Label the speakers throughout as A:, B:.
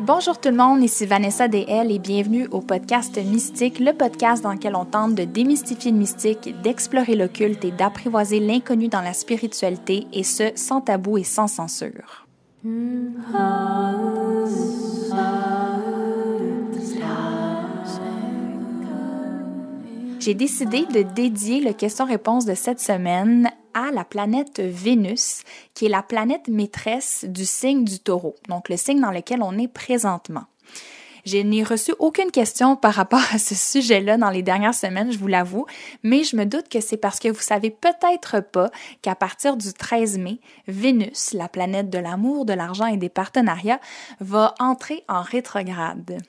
A: Bonjour tout le monde, ici Vanessa DL et bienvenue au podcast Mystique, le podcast dans lequel on tente de démystifier le mystique, d'explorer l'occulte et d'apprivoiser l'inconnu dans la spiritualité et ce sans tabou et sans censure. J'ai décidé de dédier le question-réponse de cette semaine à la planète Vénus, qui est la planète maîtresse du signe du taureau, donc le signe dans lequel on est présentement. Je n'ai reçu aucune question par rapport à ce sujet-là dans les dernières semaines, je vous l'avoue, mais je me doute que c'est parce que vous savez peut-être pas qu'à partir du 13 mai, Vénus, la planète de l'amour, de l'argent et des partenariats, va entrer en rétrograde.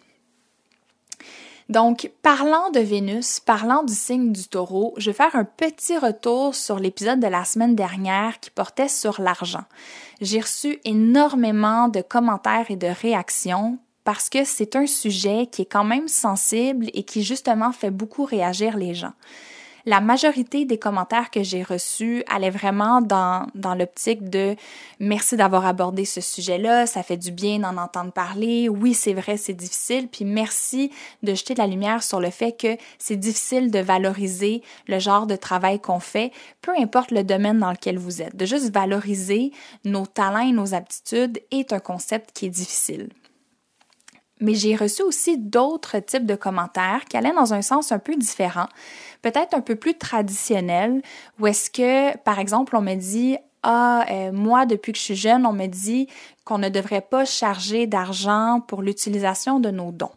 A: Donc, parlant de Vénus, parlant du signe du taureau, je vais faire un petit retour sur l'épisode de la semaine dernière qui portait sur l'argent. J'ai reçu énormément de commentaires et de réactions parce que c'est un sujet qui est quand même sensible et qui justement fait beaucoup réagir les gens la majorité des commentaires que j'ai reçus allaient vraiment dans, dans l'optique de merci d'avoir abordé ce sujet-là, ça fait du bien d'en entendre parler, oui c'est vrai c'est difficile, puis merci de jeter de la lumière sur le fait que c'est difficile de valoriser le genre de travail qu'on fait, peu importe le domaine dans lequel vous êtes. De juste valoriser nos talents et nos aptitudes est un concept qui est difficile mais j'ai reçu aussi d'autres types de commentaires qui allaient dans un sens un peu différent, peut-être un peu plus traditionnel, où est-ce que, par exemple, on me dit ah, euh, moi, depuis que je suis jeune, on me dit qu'on ne devrait pas charger d'argent pour l'utilisation de nos dons.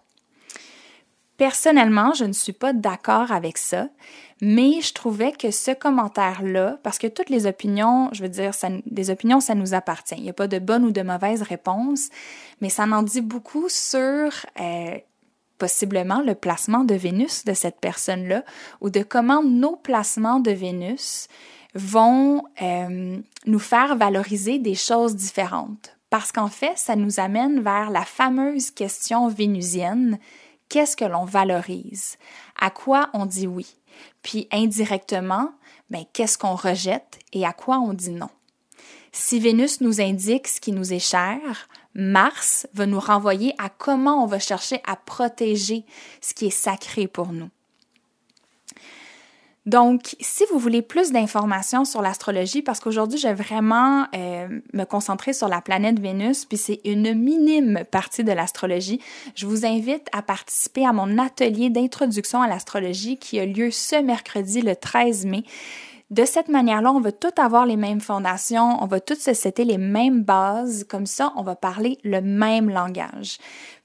A: Personnellement, je ne suis pas d'accord avec ça, mais je trouvais que ce commentaire-là, parce que toutes les opinions, je veux dire, ça, des opinions, ça nous appartient. Il n'y a pas de bonne ou de mauvaise réponse, mais ça en dit beaucoup sur euh, possiblement le placement de Vénus de cette personne-là ou de comment nos placements de Vénus vont euh, nous faire valoriser des choses différentes. Parce qu'en fait, ça nous amène vers la fameuse question vénusienne qu'est-ce que l'on valorise, à quoi on dit oui, puis indirectement, ben, qu'est-ce qu'on rejette et à quoi on dit non? Si Vénus nous indique ce qui nous est cher, Mars va nous renvoyer à comment on va chercher à protéger ce qui est sacré pour nous. Donc, si vous voulez plus d'informations sur l'astrologie, parce qu'aujourd'hui, je vais vraiment euh, me concentrer sur la planète Vénus, puis c'est une minime partie de l'astrologie, je vous invite à participer à mon atelier d'introduction à l'astrologie qui a lieu ce mercredi, le 13 mai. De cette manière-là, on va tout avoir les mêmes fondations, on va tous se citer les mêmes bases, comme ça, on va parler le même langage.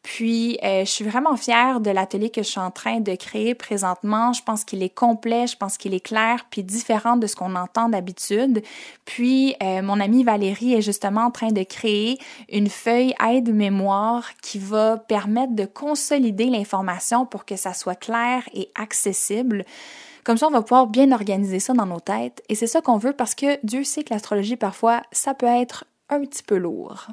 A: Puis, euh, je suis vraiment fière de l'atelier que je suis en train de créer présentement. Je pense qu'il est complet, je pense qu'il est clair, puis différent de ce qu'on entend d'habitude. Puis, euh, mon amie Valérie est justement en train de créer une feuille aide-mémoire qui va permettre de consolider l'information pour que ça soit clair et accessible. Comme ça, on va pouvoir bien organiser ça dans nos têtes. Et c'est ça qu'on veut parce que Dieu sait que l'astrologie, parfois, ça peut être un petit peu lourd.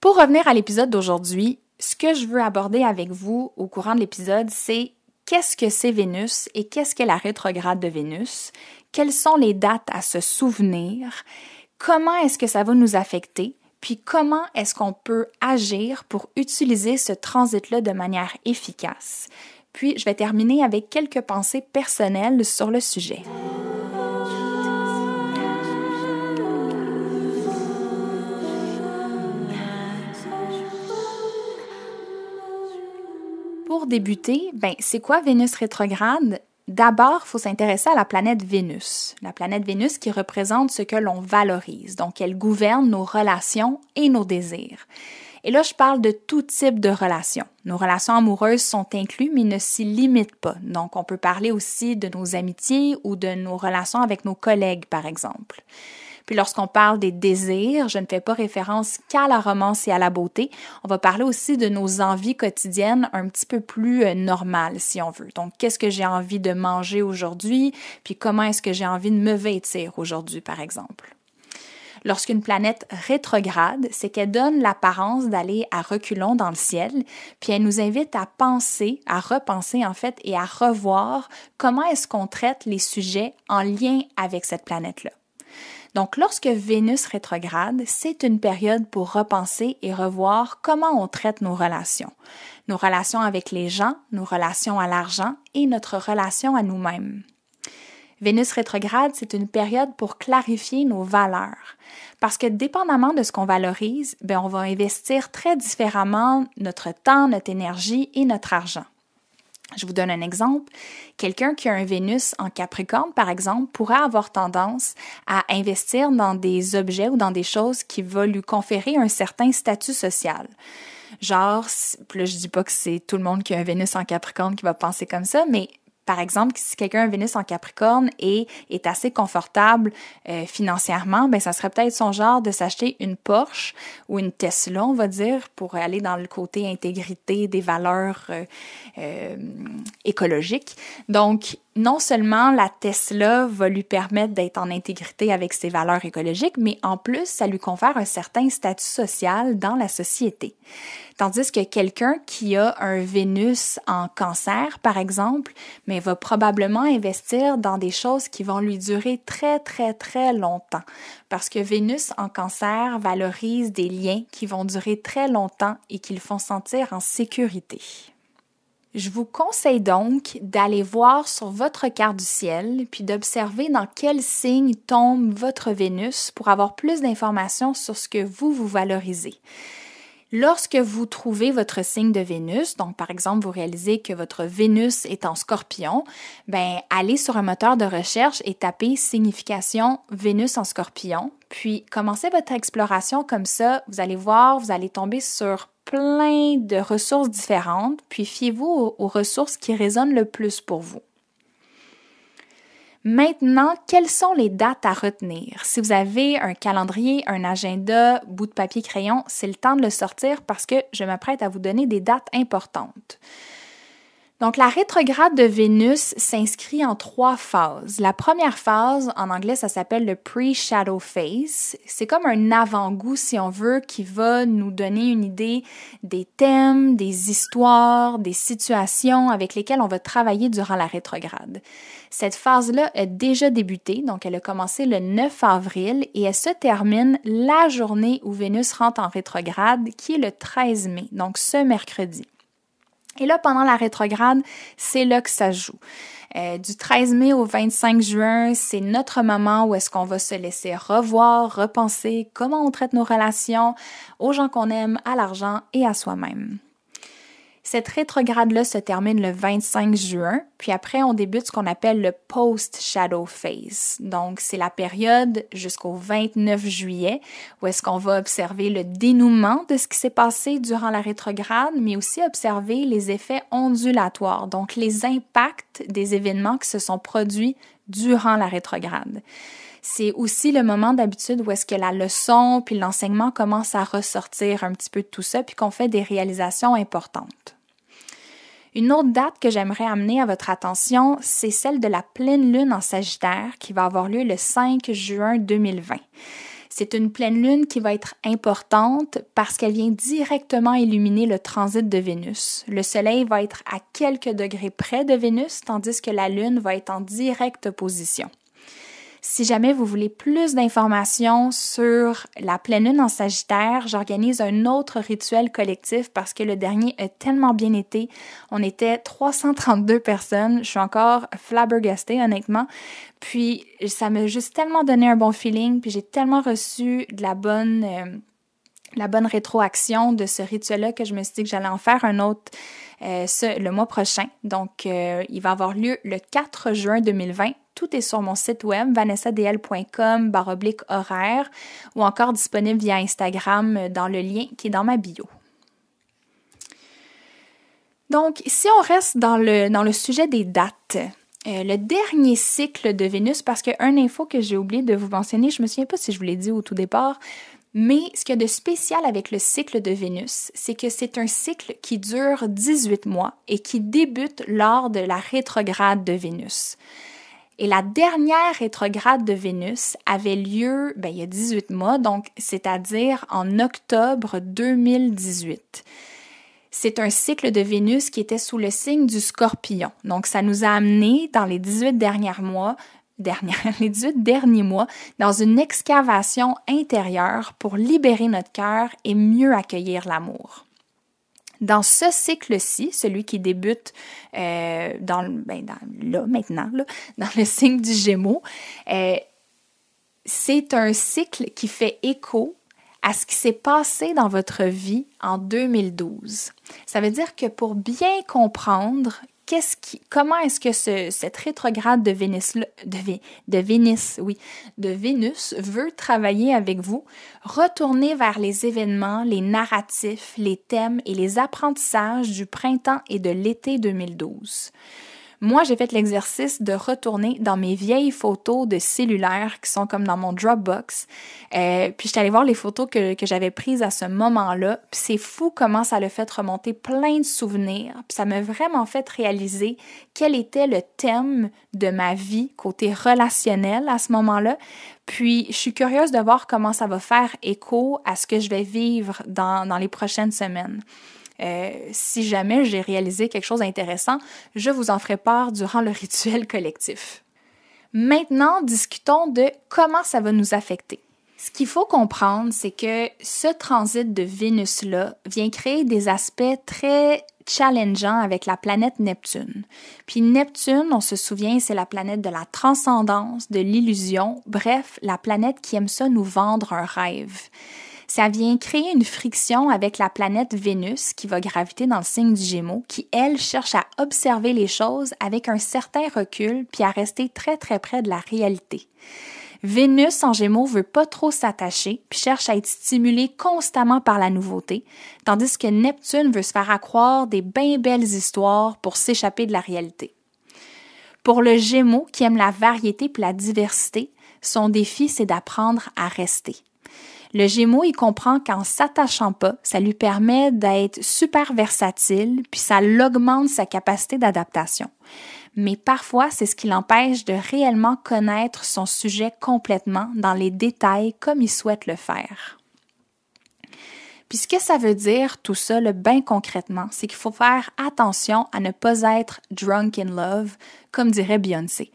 A: Pour revenir à l'épisode d'aujourd'hui, ce que je veux aborder avec vous au courant de l'épisode, c'est qu'est-ce que c'est Vénus et qu'est-ce qu'est la rétrograde de Vénus, quelles sont les dates à se souvenir, comment est-ce que ça va nous affecter, puis comment est-ce qu'on peut agir pour utiliser ce transit-là de manière efficace? Puis, je vais terminer avec quelques pensées personnelles sur le sujet. Pour débuter, ben, c'est quoi Vénus rétrograde? D'abord, il faut s'intéresser à la planète Vénus. La planète Vénus qui représente ce que l'on valorise. Donc, elle gouverne nos relations et nos désirs. Et là, je parle de tout type de relations. Nos relations amoureuses sont incluses, mais ne s'y limitent pas. Donc, on peut parler aussi de nos amitiés ou de nos relations avec nos collègues, par exemple. Puis lorsqu'on parle des désirs, je ne fais pas référence qu'à la romance et à la beauté. On va parler aussi de nos envies quotidiennes un petit peu plus euh, normales, si on veut. Donc, qu'est-ce que j'ai envie de manger aujourd'hui? Puis comment est-ce que j'ai envie de me vêtir aujourd'hui, par exemple? Lorsqu'une planète rétrograde, c'est qu'elle donne l'apparence d'aller à reculons dans le ciel, puis elle nous invite à penser, à repenser en fait, et à revoir comment est-ce qu'on traite les sujets en lien avec cette planète-là. Donc, lorsque Vénus rétrograde, c'est une période pour repenser et revoir comment on traite nos relations. Nos relations avec les gens, nos relations à l'argent et notre relation à nous-mêmes. Vénus rétrograde, c'est une période pour clarifier nos valeurs. Parce que dépendamment de ce qu'on valorise, ben on va investir très différemment notre temps, notre énergie et notre argent. Je vous donne un exemple. Quelqu'un qui a un Vénus en Capricorne, par exemple, pourrait avoir tendance à investir dans des objets ou dans des choses qui vont lui conférer un certain statut social. Genre, là, je dis pas que c'est tout le monde qui a un Vénus en Capricorne qui va penser comme ça, mais par exemple, si quelqu'un a Vénus en Capricorne et est assez confortable euh, financièrement, ben ça serait peut-être son genre de s'acheter une Porsche ou une Tesla, on va dire, pour aller dans le côté intégrité des valeurs euh, euh, écologiques. Donc, non seulement la Tesla va lui permettre d'être en intégrité avec ses valeurs écologiques, mais en plus, ça lui confère un certain statut social dans la société. Tandis que quelqu'un qui a un Vénus en cancer, par exemple, mais va probablement investir dans des choses qui vont lui durer très, très, très longtemps. Parce que Vénus en cancer valorise des liens qui vont durer très longtemps et qui le font sentir en sécurité. Je vous conseille donc d'aller voir sur votre carte du ciel, puis d'observer dans quel signe tombe votre Vénus pour avoir plus d'informations sur ce que vous vous valorisez. Lorsque vous trouvez votre signe de Vénus, donc par exemple vous réalisez que votre Vénus est en Scorpion, ben allez sur un moteur de recherche et tapez signification Vénus en Scorpion, puis commencez votre exploration comme ça, vous allez voir, vous allez tomber sur plein de ressources différentes, puis fiez-vous aux, ressources qui résonnent le plus pour vous. Maintenant, quelles sont les dates à retenir? Si vous avez un calendrier, un agenda, bout de papier, crayon, c'est le temps de le sortir parce que je m'apprête à vous donner des dates importantes. Donc, la rétrograde de Vénus s'inscrit en trois phases. La première phase, en anglais, ça s'appelle le pre-shadow phase. C'est comme un avant-goût, si on veut, qui va nous donner une idée des thèmes, des histoires, des situations avec lesquelles on va travailler durant la rétrograde. Cette phase-là a déjà débuté, donc elle a commencé le 9 avril et elle se termine la journée où Vénus rentre en rétrograde, qui est le 13 mai, donc ce mercredi. Et là, pendant la rétrograde, c'est là que ça joue. Euh, du 13 mai au 25 juin, c'est notre moment où est-ce qu'on va se laisser revoir, repenser comment on traite nos relations aux gens qu'on aime, à l'argent et à soi-même. Cette rétrograde-là se termine le 25 juin, puis après on débute ce qu'on appelle le post-shadow phase. Donc c'est la période jusqu'au 29 juillet où est-ce qu'on va observer le dénouement de ce qui s'est passé durant la rétrograde, mais aussi observer les effets ondulatoires, donc les impacts des événements qui se sont produits durant la rétrograde c'est aussi le moment d'habitude où est-ce que la leçon puis l'enseignement commence à ressortir un petit peu de tout ça puis qu'on fait des réalisations importantes. Une autre date que j'aimerais amener à votre attention, c'est celle de la pleine lune en Sagittaire qui va avoir lieu le 5 juin 2020. C'est une pleine lune qui va être importante parce qu'elle vient directement illuminer le transit de Vénus. Le Soleil va être à quelques degrés près de Vénus, tandis que la Lune va être en directe opposition. Si jamais vous voulez plus d'informations sur la pleine lune en Sagittaire, j'organise un autre rituel collectif parce que le dernier a tellement bien été. On était 332 personnes. Je suis encore flabbergastée, honnêtement. Puis, ça m'a juste tellement donné un bon feeling. Puis, j'ai tellement reçu de la bonne, euh, la bonne rétroaction de ce rituel-là que je me suis dit que j'allais en faire un autre ce, le mois prochain. Donc, euh, il va avoir lieu le 4 juin 2020 tout est sur mon site web vanessadl.com baroblique horaire ou encore disponible via Instagram euh, dans le lien qui est dans ma bio. Donc, si on reste dans le, dans le sujet des dates, euh, le dernier cycle de Vénus, parce qu'un info que j'ai oublié de vous mentionner, je me souviens pas si je vous l'ai dit au tout départ, mais ce qu'il y a de spécial avec le cycle de Vénus, c'est que c'est un cycle qui dure 18 mois et qui débute lors de la rétrograde de Vénus. Et la dernière rétrograde de Vénus avait lieu ben, il y a 18 mois, donc c'est-à-dire en octobre 2018. C'est un cycle de Vénus qui était sous le signe du scorpion. Donc, ça nous a amené dans les 18 derniers mois dernière, les 18 derniers mois dans une excavation intérieure pour libérer notre cœur et mieux accueillir l'amour. Dans ce cycle-ci, celui qui débute euh, dans, ben, là, maintenant, dans le signe du Gémeaux, euh, c'est un cycle qui fait écho à ce qui s'est passé dans votre vie en 2012. Ça veut dire que pour bien comprendre comment est-ce que cette rétrograde de Vénus, de, de Vénus, oui, de Vénus veut travailler avec vous, retourner vers les événements, les narratifs, les thèmes et les apprentissages du printemps et de l'été 2012. Moi, j'ai fait l'exercice de retourner dans mes vieilles photos de cellulaire qui sont comme dans mon Dropbox. Euh, puis j'étais allée voir les photos que, j'avais prises à ce moment-là. Puis c'est fou comment ça l'a fait remonter plein de souvenirs. Puis ça m'a vraiment fait réaliser quel était le thème de ma vie côté relationnel à ce moment-là. Puis je suis curieuse de voir comment ça va faire écho à ce que je vais vivre dans, dans les prochaines semaines. Euh, si jamais j'ai réalisé quelque chose d'intéressant, je vous en ferai part durant le rituel collectif. Maintenant, discutons de comment ça va nous affecter. Ce qu'il faut comprendre, c'est que ce transit de Vénus-là vient créer des aspects très challengeants avec la planète Neptune. Puis Neptune, on se souvient, c'est la planète de la transcendance, de l'illusion, bref, la planète qui aime ça nous vendre un rêve ça vient créer une friction avec la planète Vénus qui va graviter dans le signe du Gémeaux, qui, elle, cherche à observer les choses avec un certain recul puis à rester très très près de la réalité. Vénus en Gémeaux veut pas trop s'attacher puis cherche à être stimulée constamment par la nouveauté, tandis que Neptune veut se faire accroire des bien belles histoires pour s'échapper de la réalité. Pour le Gémeaux qui aime la variété puis la diversité, son défi c'est d'apprendre à rester. Le Gémeaux, il comprend qu'en s'attachant pas, ça lui permet d'être super versatile, puis ça l'augmente sa capacité d'adaptation. Mais parfois, c'est ce qui l'empêche de réellement connaître son sujet complètement dans les détails comme il souhaite le faire. Puis ce que ça veut dire, tout ça, le bien concrètement, c'est qu'il faut faire attention à ne pas être drunk in love, comme dirait Beyoncé.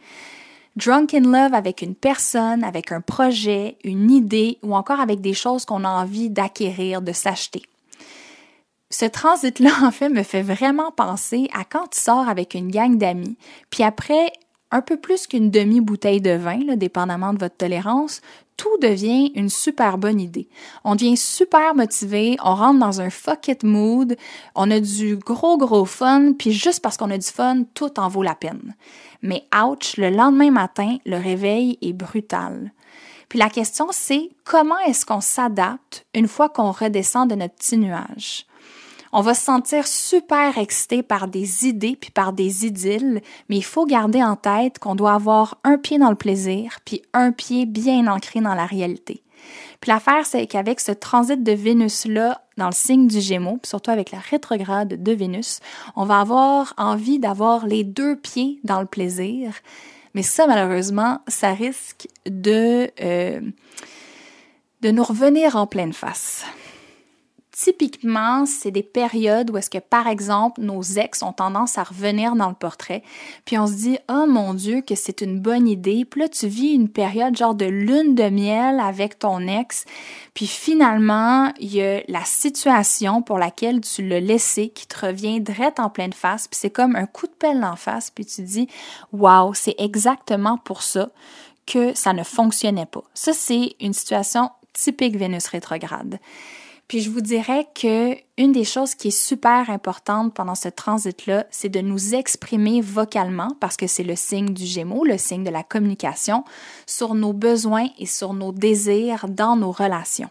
A: Drunk in love avec une personne, avec un projet, une idée ou encore avec des choses qu'on a envie d'acquérir, de s'acheter. Ce transit-là, en fait, me fait vraiment penser à quand tu sors avec une gang d'amis, puis après un peu plus qu'une demi-bouteille de vin, là, dépendamment de votre tolérance, tout devient une super bonne idée. On devient super motivé, on rentre dans un fuck it mood, on a du gros gros fun, puis juste parce qu'on a du fun, tout en vaut la peine. Mais ouch, le lendemain matin, le réveil est brutal. Puis la question c'est comment est-ce qu'on s'adapte une fois qu'on redescend de notre petit nuage? On va se sentir super excité par des idées puis par des idylles, mais il faut garder en tête qu'on doit avoir un pied dans le plaisir puis un pied bien ancré dans la réalité. Puis l'affaire, c'est qu'avec ce transit de Vénus-là dans le signe du Gémeaux, surtout avec la rétrograde de Vénus, on va avoir envie d'avoir les deux pieds dans le plaisir. Mais ça, malheureusement, ça risque de, euh, de nous revenir en pleine face. Typiquement, c'est des périodes où est-ce que, par exemple, nos ex ont tendance à revenir dans le portrait, puis on se dit, oh mon Dieu, que c'est une bonne idée, puis là, tu vis une période genre de lune de miel avec ton ex, puis finalement, il y a la situation pour laquelle tu l'as laissé qui te revient direct en pleine face, puis c'est comme un coup de pelle en face, puis tu dis, wow, c'est exactement pour ça que ça ne fonctionnait pas. Ça, c'est une situation typique Vénus rétrograde. Puis je vous dirais que une des choses qui est super importante pendant ce transit-là, c'est de nous exprimer vocalement, parce que c'est le signe du Gémeaux, le signe de la communication, sur nos besoins et sur nos désirs dans nos relations.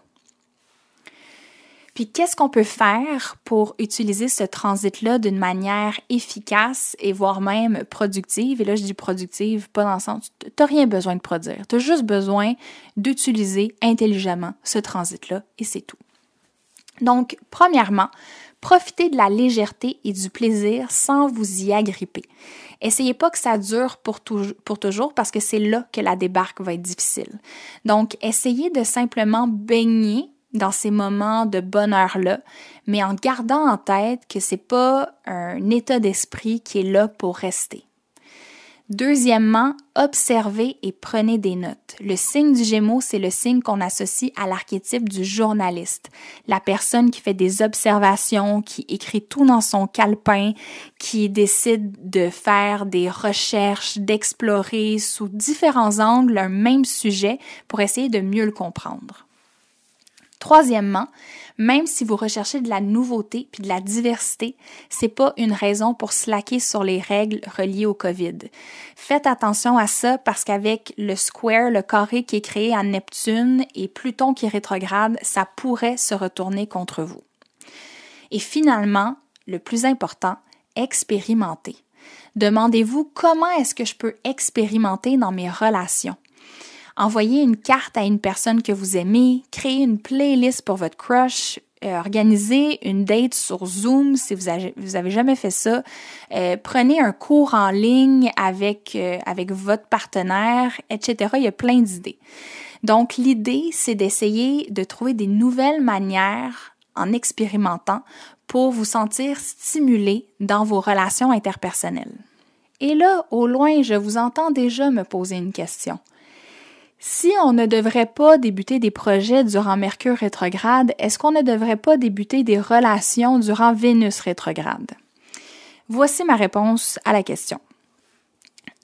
A: Puis qu'est-ce qu'on peut faire pour utiliser ce transit-là d'une manière efficace et voire même productive? Et là, je dis productive, pas dans le sens, tu n'as rien besoin de produire. Tu as juste besoin d'utiliser intelligemment ce transit-là et c'est tout. Donc, premièrement, Profitez de la légèreté et du plaisir sans vous y agripper. Essayez pas que ça dure pour, toujours parce que c'est là que la débarque va être difficile. Donc, essayez de simplement baigner dans ces moments de bonheur-là, mais en gardant en tête que c'est pas un état d'esprit qui est là pour rester. Deuxièmement, observez et prenez des notes. Le signe du Gémeaux, c'est le signe qu'on associe à l'archétype du journaliste, la personne qui fait des observations, qui écrit tout dans son calepin, qui décide de faire des recherches, d'explorer sous différents angles un même sujet pour essayer de mieux le comprendre. Troisièmement, même si vous recherchez de la nouveauté puis de la diversité, c'est pas une raison pour slacker sur les règles reliées au COVID. Faites attention à ça parce qu'avec le square, le carré qui est créé à Neptune et Pluton qui rétrograde, ça pourrait se retourner contre vous. Et finalement, le plus important, expérimentez. Demandez-vous comment est-ce que je peux expérimenter dans mes relations. Envoyez une carte à une personne que vous aimez, créez une playlist pour votre crush, euh, organisez une date sur Zoom si vous avez, vous avez jamais fait ça. Euh, prenez un cours en ligne avec, euh, avec votre partenaire, etc. Il y a plein d'idées. Donc, l'idée, c'est d'essayer de trouver des nouvelles manières en expérimentant pour vous sentir stimulé dans vos relations interpersonnelles. Et là, au loin, je vous entends déjà me poser une question. Si on ne devrait pas débuter des projets durant Mercure rétrograde, est-ce qu'on ne devrait pas débuter des relations durant Vénus rétrograde? Voici ma réponse à la question.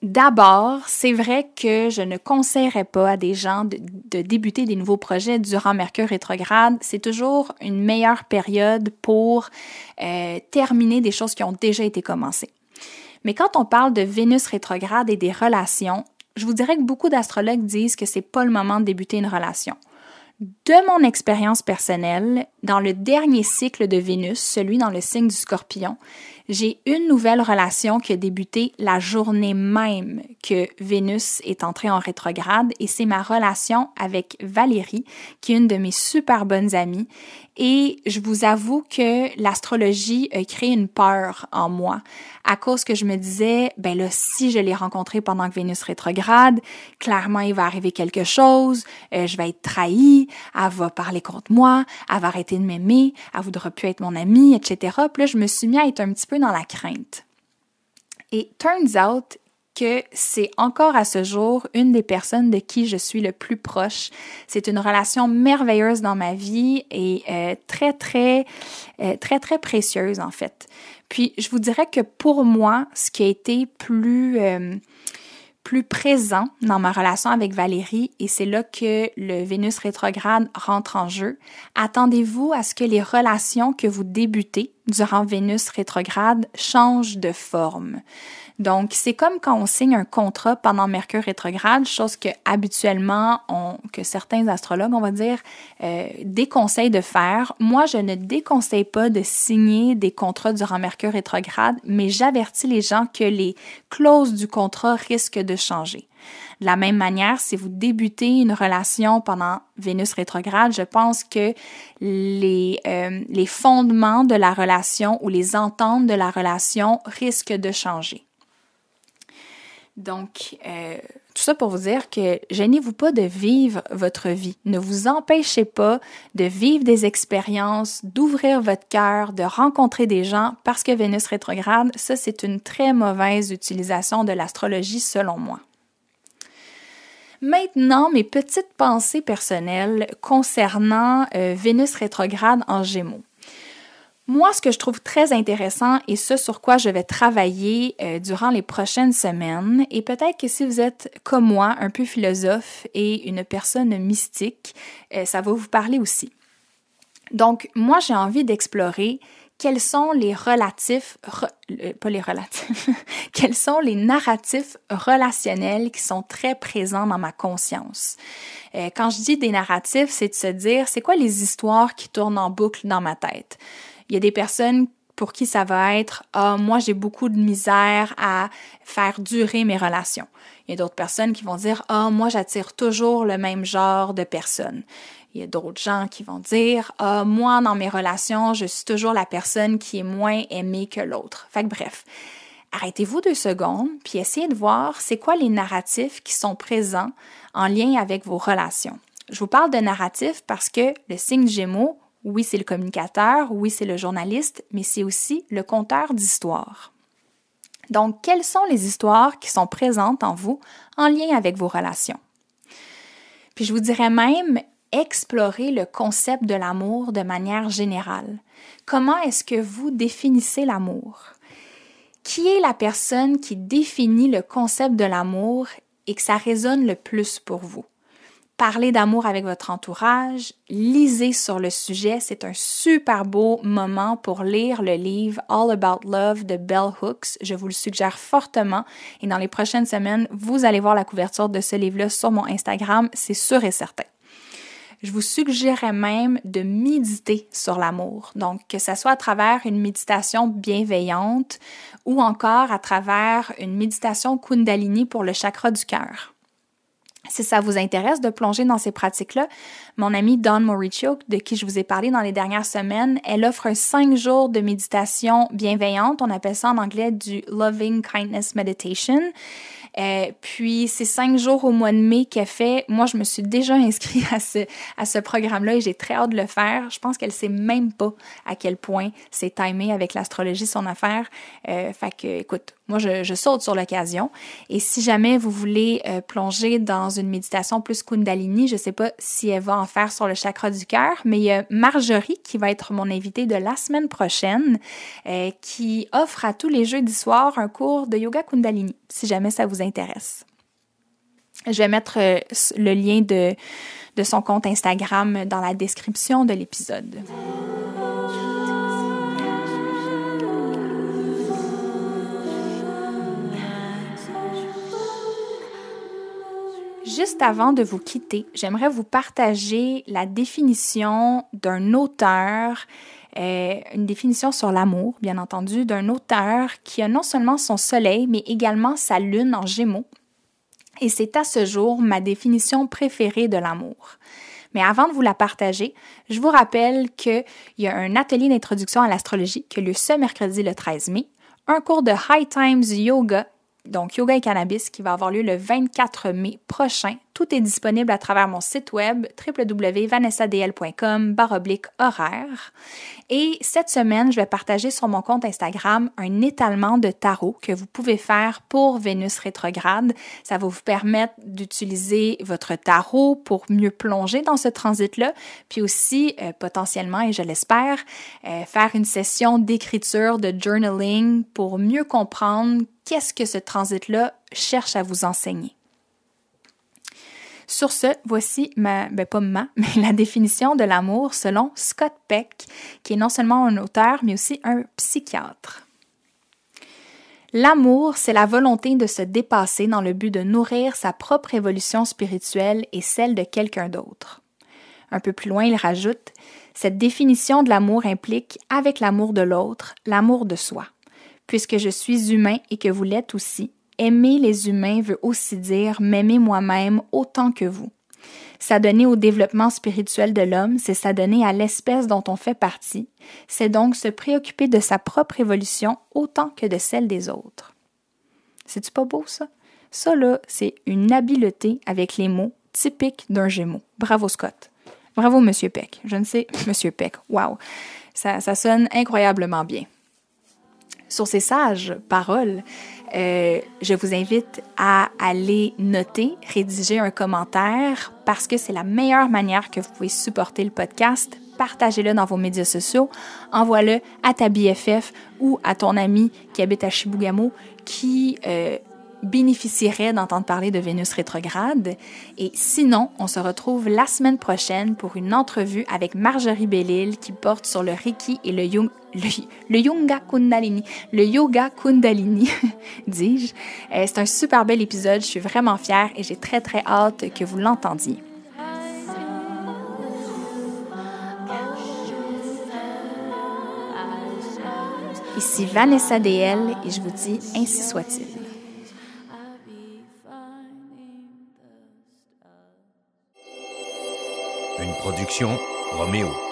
A: D'abord, c'est vrai que je ne conseillerais pas à des gens de, débuter des nouveaux projets durant Mercure rétrograde. C'est toujours une meilleure période pour euh, terminer des choses qui ont déjà été commencées. Mais quand on parle de Vénus rétrograde et des relations, je vous dirais que beaucoup d'astrologues disent que c'est pas le moment de débuter une relation. De mon expérience personnelle, dans le dernier cycle de Vénus, celui dans le signe du scorpion, j'ai une nouvelle relation qui a débuté la journée même que Vénus est entrée en rétrograde et c'est ma relation avec Valérie, qui est une de mes super bonnes amies et je vous avoue que l'astrologie a créé une peur en moi à cause que je me disais, ben là, si je l'ai rencontré pendant que Vénus rétrograde, clairement, il va arriver quelque chose, euh, je vais être trahie, elle va parler contre moi, elle va arrêter de m'aimer, elle voudra plus être mon amie, etc. Puis là, je me suis mis à être un petit peu dans la crainte. Et turns out, que c'est encore à ce jour une des personnes de qui je suis le plus proche. C'est une relation merveilleuse dans ma vie et euh, très, très, euh, très, très précieuse en fait. Puis je vous dirais que pour moi, ce qui a été plus... Euh, plus présent dans ma relation avec Valérie et c'est là que le Vénus rétrograde rentre en jeu. Attendez-vous à ce que les relations que vous débutez durant Vénus rétrograde changent de forme. Donc, c'est comme quand on signe un contrat pendant Mercure rétrograde, chose que habituellement, on, que certains astrologues, on va dire, euh, déconseillent de faire. Moi, je ne déconseille pas de signer des contrats durant Mercure rétrograde, mais j'avertis les gens que les clauses du contrat risquent de changer. De la même manière, si vous débutez une relation pendant Vénus rétrograde, je pense que les, euh, les fondements de la relation ou les ententes de la relation risquent de changer. Donc, euh, tout ça pour vous dire que gênez-vous pas de vivre votre vie. Ne vous empêchez pas de vivre des expériences, d'ouvrir votre cœur, de rencontrer des gens parce que Vénus rétrograde, ça c'est une très mauvaise utilisation de l'astrologie selon moi. Maintenant, mes petites pensées personnelles concernant euh, Vénus rétrograde en Gémeaux. Moi, ce que je trouve très intéressant et ce sur quoi je vais travailler euh, durant les prochaines semaines, et peut-être que si vous êtes comme moi, un peu philosophe et une personne mystique, euh, ça va vous parler aussi. Donc, moi, j'ai envie d'explorer quels sont les relatifs, euh, pas les relatifs, quels sont les narratifs relationnels qui sont très présents dans ma conscience. quand je dis des narratifs, c'est de se dire, c'est quoi les histoires qui tournent en boucle dans ma tête? Il y a des personnes pour qui ça va être ah moi j'ai beaucoup de misère à faire durer mes relations. Il y a d'autres personnes qui vont dire ah moi j'attire toujours le même genre de personnes. Il y a d'autres gens qui vont dire ah, moi dans mes relations, je suis toujours la personne qui est moins aimée que l'autre. Fait que bref, arrêtez-vous deux secondes puis essayez de voir c'est quoi les narratifs qui sont présents en lien avec vos relations. Je vous parle de narratifs parce que le signe Gémeaux, oui, c'est le communicateur, oui, c'est le journaliste, mais c'est aussi le conteur d'histoires. Donc, quelles sont les histoires qui sont présentes en vous en lien avec vos relations? Puis je vous dirais même, explorer le concept de l'amour de manière générale. Comment est-ce que vous définissez l'amour? Qui est la personne qui définit le concept de l'amour et que ça résonne le plus pour vous? Parlez d'amour avec votre entourage, lisez sur le sujet, c'est un super beau moment pour lire le livre All About Love de Bell Hooks. Je vous le suggère fortement et dans les prochaines semaines, vous allez voir la couverture de ce livre-là sur mon Instagram, c'est sûr et certain. Je vous suggérerais même de méditer sur l'amour. Donc, que ce soit à travers une méditation bienveillante ou encore à travers une méditation Kundalini pour le chakra du cœur. Si ça vous intéresse de plonger dans ces pratiques-là, mon amie Dawn Mauricio, de qui je vous ai parlé dans les dernières semaines, elle offre cinq jours de méditation bienveillante. On appelle ça en anglais du Loving Kindness Meditation. Euh, puis c'est cinq jours au mois de mai qu'elle fait. Moi, je me suis déjà inscrite à ce, à ce programme-là et j'ai très hâte de le faire. Je pense qu'elle sait même pas à quel point c'est timé avec l'astrologie son affaire. Euh, fait que, écoute, moi, je, saute sur l'occasion. Et si jamais vous voulez euh, plonger dans une méditation plus Kundalini, je sais pas si elle va en faire sur le chakra du cœur, mais il y a Marjorie qui va être mon invitée de la semaine prochaine, euh, qui offre à tous les jeudis soirs un cours de yoga Kundalini, si jamais ça vous intéresse. Je vais mettre euh, le lien de son compte Instagram dans la description de l'épisode. Juste avant de vous quitter, j'aimerais vous partager la définition d'un auteur, euh, une définition sur l'amour, bien entendu, d'un auteur qui a non seulement son soleil, mais également sa lune en gémeaux. Et c'est à ce jour ma définition préférée de l'amour. Mais avant de vous la partager, je vous rappelle qu'il y a un atelier d'introduction à l'astrologie qui a lieu ce mercredi le 13 mai, un cours de High Times Yoga donc Yoga et Cannabis, qui va avoir lieu le 24 mai prochain. Tout est disponible à travers mon site web www.vanessadl.com horaire. Et cette semaine, je vais partager sur mon compte Instagram un étalement de tarot que vous pouvez faire pour Vénus rétrograde. Ça va vous permettre d'utiliser votre tarot pour mieux plonger dans ce transit-là, puis aussi euh, potentiellement, et je l'espère, euh, faire une session d'écriture, de journaling pour mieux comprendre qu'est-ce que ce transit-là cherche à vous enseigner? Sur ce, voici ma, ben la définition de l'amour selon Scott Peck, qui est non seulement un auteur, mais aussi un psychiatre. L'amour, c'est la volonté de se dépasser dans le but de nourrir sa propre évolution spirituelle et celle de quelqu'un d'autre. Un peu plus loin, il rajoute, cette définition de l'amour implique, avec l'amour de l'autre, l'amour de soi. Puisque je suis humain et que vous l'êtes aussi, aimer les humains veut aussi dire m'aimer moi-même autant que vous. S'adonner au développement spirituel de l'homme, c'est s'adonner à l'espèce dont on fait partie. C'est donc se préoccuper de sa propre évolution autant que de celle des autres. C'est-tu pas beau, ça? Ça, là, c'est une habileté avec les mots typiques d'un gémeau. Bravo, Scott. Bravo, Monsieur Peck. Je ne sais, Monsieur Peck. Wow. Ça, ça sonne incroyablement bien sur ces sages paroles, euh, je vous invite à aller noter, rédiger un commentaire parce que c'est la meilleure manière que vous pouvez supporter le podcast. Partagez-le dans vos médias sociaux, envoie-le à ta BFF ou à ton ami qui habite à Chibougamau qui euh, bénéficierait d'entendre parler de Vénus rétrograde. Et sinon, on se retrouve la semaine prochaine pour une entrevue avec Marjorie Bellil qui porte sur le Reiki et le, Yoga Kundalini. Le Yoga Kundalini, dis-je. Euh, c'est un super bel épisode, je suis vraiment fière et j'ai très très hâte que vous l'entendiez. Ici Vanessa DL et je vous dis ainsi soit-il.
B: Production Roméo.